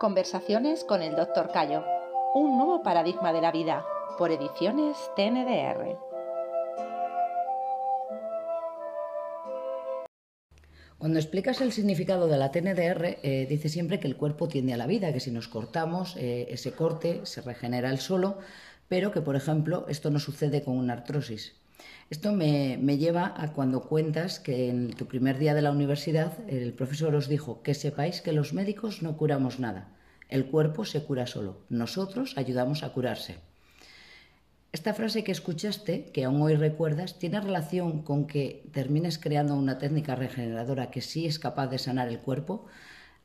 Conversaciones con el Dr. Cayo. Un nuevo paradigma de la vida. Por ediciones TNDR. Cuando explicas el significado de la TNDR, eh, dice siempre que el cuerpo tiende a la vida, que si nos cortamos, eh, ese corte se regenera el solo, pero que, por ejemplo, esto no sucede con una artrosis. Esto me, lleva a cuando cuentas que en tu primer día de la universidad el profesor os dijo que sepáis que los médicos no curamos nada. El cuerpo se cura solo. Nosotros ayudamos a curarse. Esta frase que escuchaste, que aún hoy recuerdas, tiene relación con que termines creando una técnica regeneradora que sí es capaz de sanar el cuerpo.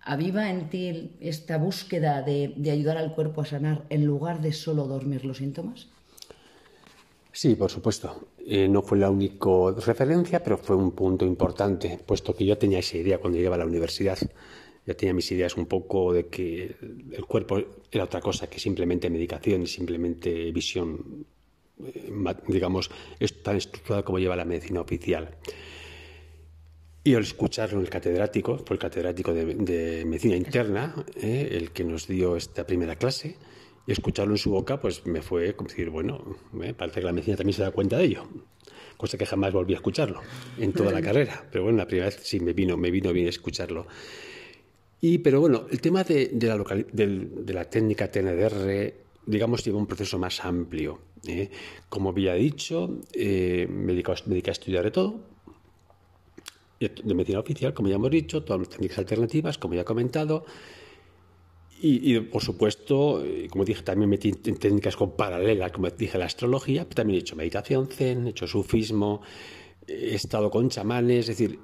¿Aviva en ti esta búsqueda de, de ayudar al cuerpo a sanar en lugar de solo dormir los síntomas? Sí, por supuesto. Eh, no fue la única referencia, pero fue un punto importante, puesto que yo tenía esa idea cuando llegaba a la universidad. Ya tenía mis ideas un poco de que el cuerpo era otra cosa que simplemente medicación y simplemente visión, eh, digamos, tan estructurada como lleva la medicina oficial. Y al escucharlo el catedrático, fue el catedrático de, medicina interna, eh, el que nos dio esta primera clase, y escucharlo en su boca, pues me fue como decir, bueno, me parece que la medicina también se da cuenta de ello. Cosa que jamás volví a escucharlo en toda la carrera. Pero bueno, la primera vez sí me vino, me vino bien escucharlo. Y, pero bueno, el tema de, la, de, la técnica TNDR, digamos, lleva un proceso más amplio. ¿eh? Como había dicho, eh, me, dediqué, a estudiar de todo, de medicina oficial, como ya hemos dicho, todas las técnicas alternativas, como ya he comentado, y, por supuesto, eh, como dije, también metí en técnicas con paralelas, como dije, la astrología, pero también he hecho meditación zen, he hecho sufismo, he estado con chamanes, es decir,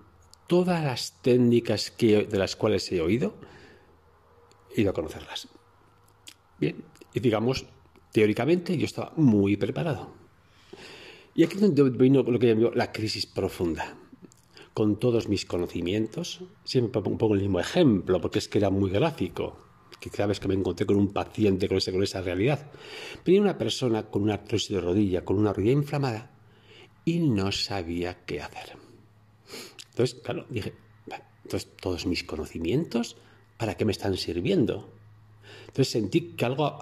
todas las técnicas que, de las cuales he oído, he ido a conocerlas. Bien, y digamos, teóricamente yo estaba muy preparado. Y aquí es donde vino lo que llamo la crisis profunda. Con todos mis conocimientos, siempre pongo el mismo ejemplo, porque es que era muy gráfico que cada vez que me encontré con un paciente con, ese, con esa realidad, venía una persona con una artrosis de rodilla, con una rodilla inflamada, y no sabía qué hacer. Entonces, claro, dije, entonces todos mis conocimientos, ¿para qué me están sirviendo? Entonces sentí que algo,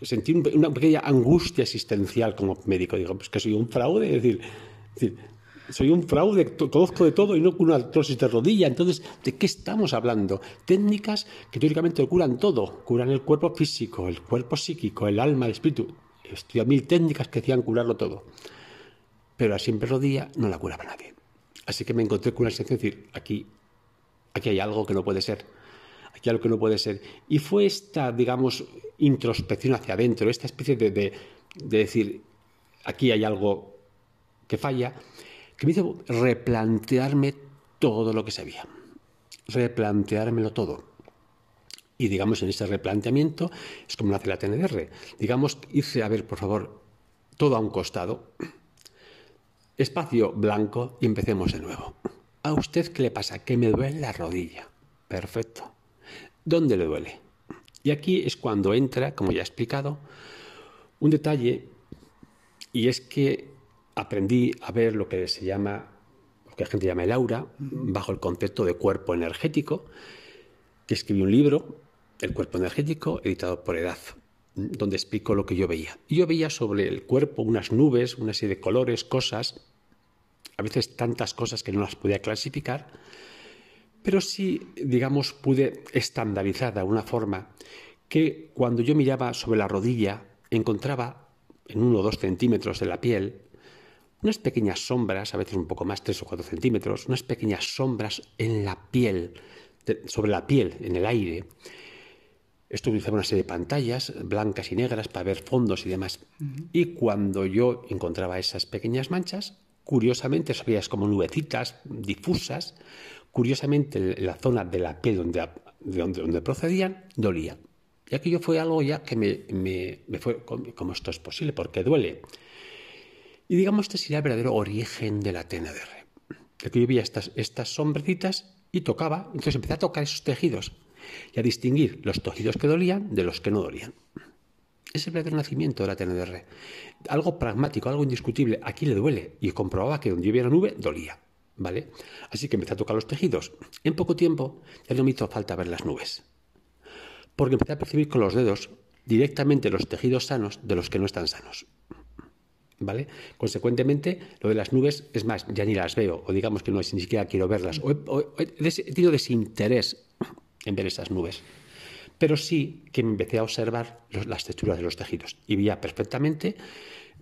sentí una pequeña angustia existencial como médico. Digo, pues que soy un fraude, es decir, es decir soy un fraude, conozco de todo y no con una artrosis de rodilla. Entonces, ¿de qué estamos hablando? Técnicas que teóricamente curan todo. Curan el cuerpo físico, el cuerpo psíquico, el alma, el espíritu. Estudié mil técnicas que hacían curarlo todo. Pero a siempre rodilla no la curaba nadie. Así que me encontré con una sensación de decir, aquí, aquí hay algo que no puede ser. Aquí algo que no puede ser. Y fue esta, digamos, introspección hacia adentro, esta especie de, de decir, aquí hay algo que falla que me hizo replantearme todo lo que sabía, replanteármelo todo. Y digamos, en ese replanteamiento es como nace la TNR. Digamos, hice, a ver, por favor, todo a un costado, espacio blanco y empecemos de nuevo. ¿A usted qué le pasa? Que me duele la rodilla. Perfecto. ¿Dónde le duele? Y aquí es cuando entra, como ya he explicado, un detalle, y es que aprendí a ver lo que se llama, lo que la gente llama el aura, bajo el concepto de cuerpo energético, que escribí un libro, El cuerpo energético, editado por Edad, donde explico lo que yo veía. Y yo veía sobre el cuerpo unas nubes, una serie de colores, cosas, a veces tantas cosas que no las podía clasificar, pero sí, digamos, pude estandarizar de alguna forma que cuando yo miraba sobre la rodilla encontraba en uno o dos centímetros de la piel unas pequeñas sombras, a veces un poco más, tres o cuatro centímetros, unas pequeñas sombras en la piel, sobre la piel, en el aire. Esto utilizaba una serie de pantallas blancas y negras para ver fondos y demás. Y cuando yo encontraba esas pequeñas manchas, curiosamente, se veías como nubecitas difusas, curiosamente la zona de la piel donde, de donde, procedían dolía. Y aquello fue algo ya que me, me, me fue, como esto es posible? Porque duele. Y digamos, este sería el verdadero origen de la TNDR. que yo veía estas, estas sombrecitas y tocaba, entonces empecé a tocar esos tejidos y a distinguir los tejidos que dolían de los que no dolían. Es el verdadero nacimiento de la TNDR. Algo pragmático, algo indiscutible. Aquí le duele. Y comprobaba que donde yo la nube, dolía. ¿Vale? Así que empecé a tocar los tejidos. En poco tiempo ya no me hizo falta ver las nubes. porque empecé a percibir con los dedos directamente los tejidos sanos de los que no están sanos. Consecuentemente, lo de las nubes, es más, ya ni las veo, o digamos que no, ni siquiera quiero verlas, o he, tenido desinterés en ver esas nubes. Pero sí que me empecé a observar las texturas de los tejidos y veía perfectamente,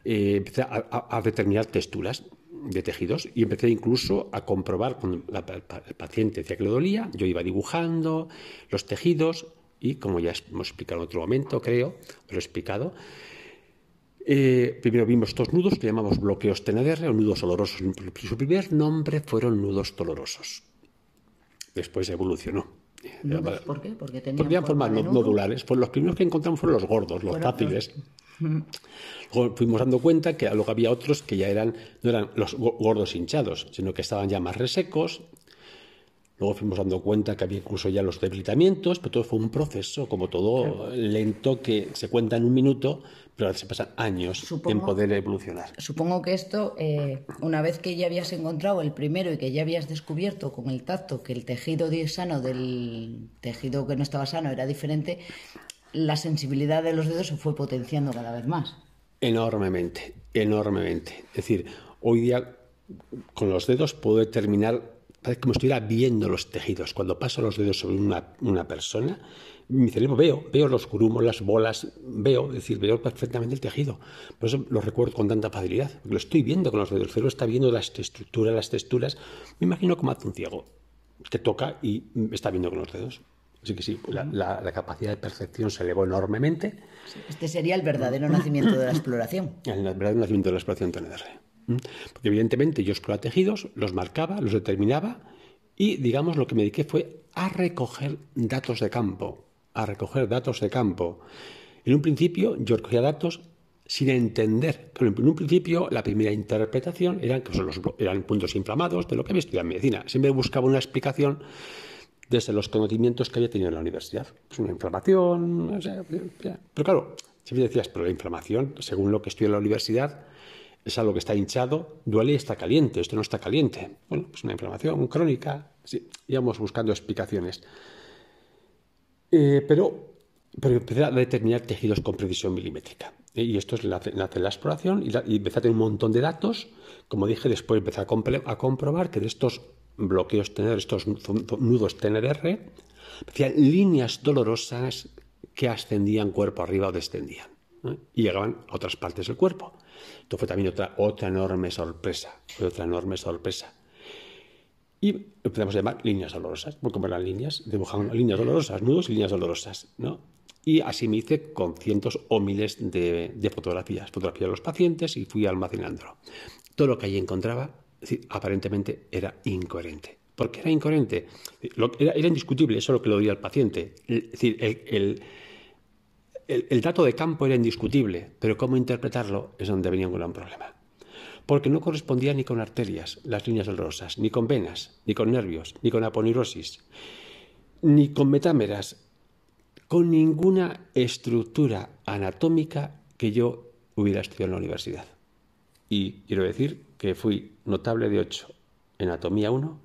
eh, empecé a, determinar texturas de tejidos y empecé incluso a comprobar cuando el paciente decía que le dolía, yo iba dibujando los tejidos y como ya hemos explicado en otro momento, creo, lo he explicado, eh, primero vimos estos nudos que llamamos bloqueos TNDR o nudos dolorosos. Su primer nombre fueron nudos dolorosos. Después evolucionó. ¿Por qué? Porque tenían, formas nodulares. Pues los primeros que encontramos fueron los gordos, los fáciles. Luego fuimos dando cuenta que luego había otros que ya eran, no eran los gordos hinchados, sino que estaban ya más resecos, Luego fuimos dando cuenta que había incluso ya los debilitamientos, pero todo fue un proceso, como todo lento, que se cuenta en un minuto, pero se pasan años en poder evolucionar. Supongo que esto, eh, una vez que ya habías encontrado el primero y que ya habías descubierto con el tacto que el tejido sano del tejido que no estaba sano era diferente, la sensibilidad de los dedos se fue potenciando cada vez más. Enormemente, enormemente. Es decir, hoy día con los dedos puedo determinar parece como si estuviera viendo los tejidos. Cuando paso los dedos sobre una, persona, mi cerebro veo, veo los grumos, las bolas, veo, es decir, veo perfectamente el tejido. Por eso lo recuerdo con tanta facilidad, lo estoy viendo con los dedos. El cerebro está viendo las estructuras, las texturas. Me imagino como hace un ciego, que toca y está viendo con los dedos. Así que sí, la, capacidad de percepción se elevó enormemente. Este sería el verdadero nacimiento de la exploración. El verdadero nacimiento de la exploración TNR. Porque evidentemente yo exploraba tejidos, los marcaba, los determinaba y, digamos, lo que me dediqué fue a recoger datos de campo, a recoger datos de campo. En un principio yo recogía datos sin entender, en un principio la primera interpretación eran que los, eran puntos inflamados de lo que había estudiado en medicina. Siempre buscaba una explicación desde los conocimientos que había tenido en la universidad. Pues una inflamación, pero claro, siempre decías, pero la inflamación, según lo que estudié en la universidad, es algo que está hinchado, duele y está caliente, esto no está caliente. Bueno, pues una inflamación crónica, sí, íbamos buscando explicaciones. Eh, pero, pero empecé a determinar tejidos con precisión milimétrica. Y esto es la, la, exploración y, la, y, empecé a tener un montón de datos. Como dije, después empecé a, a comprobar que de estos bloqueos tener, estos nudos TNR, hacían líneas dolorosas que ascendían cuerpo arriba o descendían y llegaban a otras partes del cuerpo. Esto fue también otra, otra enorme sorpresa, otra enorme sorpresa. Y empezamos a llamar líneas dolorosas, porque como eran líneas, dibujaban líneas dolorosas, nudos y líneas dolorosas, ¿no? Y así me hice con cientos o miles de, fotografías, fotografías de los pacientes y fui almacenándolo. Todo lo que allí encontraba, aparentemente era incoherente. ¿Por qué era incoherente? Era, indiscutible, eso es lo que lo diría el paciente. Es decir, el el, dato de campo era indiscutible, pero cómo interpretarlo es donde venía un gran problema. Porque no correspondía ni con arterias, las líneas dolorosas, ni con venas, ni con nervios, ni con aponeurosis, ni con metámeras, con ninguna estructura anatómica que yo hubiera estudiado en la universidad. Y quiero decir que fui notable de 8 en anatomía 1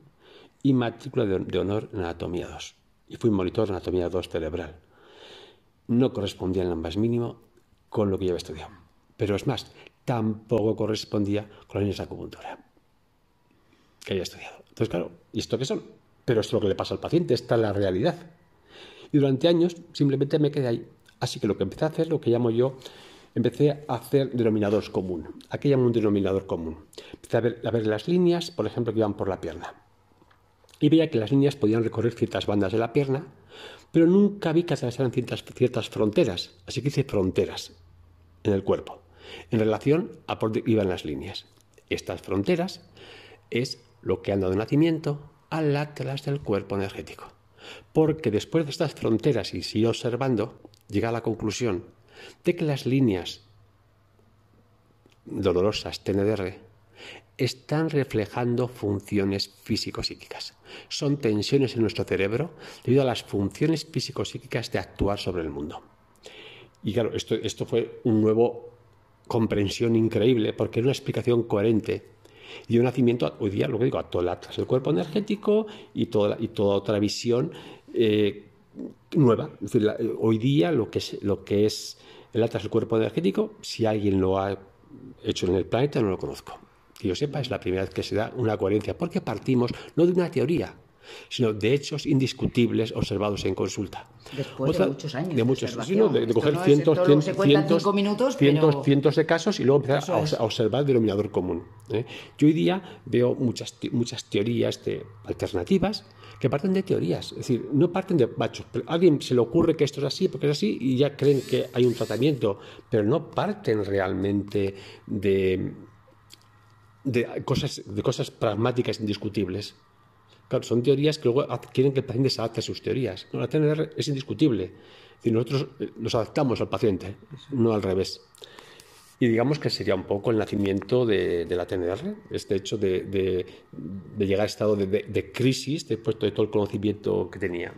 y matrícula de, honor en anatomía 2. Y fui monitor de anatomía 2 cerebral no correspondía en lo más mínimo con lo que yo había estudiado. Pero es más, tampoco correspondía con de acupuntura que había estudiado. Entonces, claro, ¿y esto qué son? Pero esto es lo que le pasa al paciente, esta es la realidad. Y durante años simplemente me quedé ahí. Así que lo que empecé a hacer, lo que llamo yo, empecé a hacer denominadores común. ¿A qué llamo un denominador común? Empecé a ver, a ver las líneas, por ejemplo, que iban por la pierna. Y veía que las líneas podían recorrer ciertas bandas de la pierna pero nunca vi que atravesaran ciertas, ciertas fronteras, así que hice fronteras en el cuerpo, en relación a por dónde iban las líneas. Estas fronteras es lo que han dado nacimiento al atlas del cuerpo energético. Porque después de estas fronteras y sigo observando, llega a la conclusión de que las líneas dolorosas TNDR están reflejando funciones físico-psíquicas. Son tensiones en nuestro cerebro debido a las funciones físico-psíquicas de actuar sobre el mundo. Y claro, esto, esto fue un nuevo comprensión increíble porque era una explicación coherente un nacimiento, hoy día lo que digo, a todo el cuerpo energético y toda, y toda otra visión eh, nueva. Decir, hoy día lo que, es, lo que es el Atlas del Cuerpo Energético, si alguien lo ha hecho en el planeta, no lo conozco. Que yo sepa, es la primera vez que se da una coherencia, porque partimos no de una teoría, sino de hechos indiscutibles observados en consulta. Después de muchos años. De muchos años, de, coger cientos, cientos, cientos, cientos, de casos y luego empezar a, observar el denominador común. ¿eh? Yo hoy día veo muchas, muchas teorías de alternativas que parten de teorías, es decir, no parten de machos. A alguien se le ocurre que esto es así porque es así y ya creen que hay un tratamiento, pero no parten realmente de, de, cosas, de cosas pragmáticas indiscutibles. Claro, son teorías que luego quieren que el paciente se adapte a sus teorías. la TNR es indiscutible. Y nosotros eh, nos adaptamos al paciente, no al revés. Y digamos que sería un poco el nacimiento de, la TNR, este hecho de, llegar a estado de, crisis después de todo el conocimiento que tenía.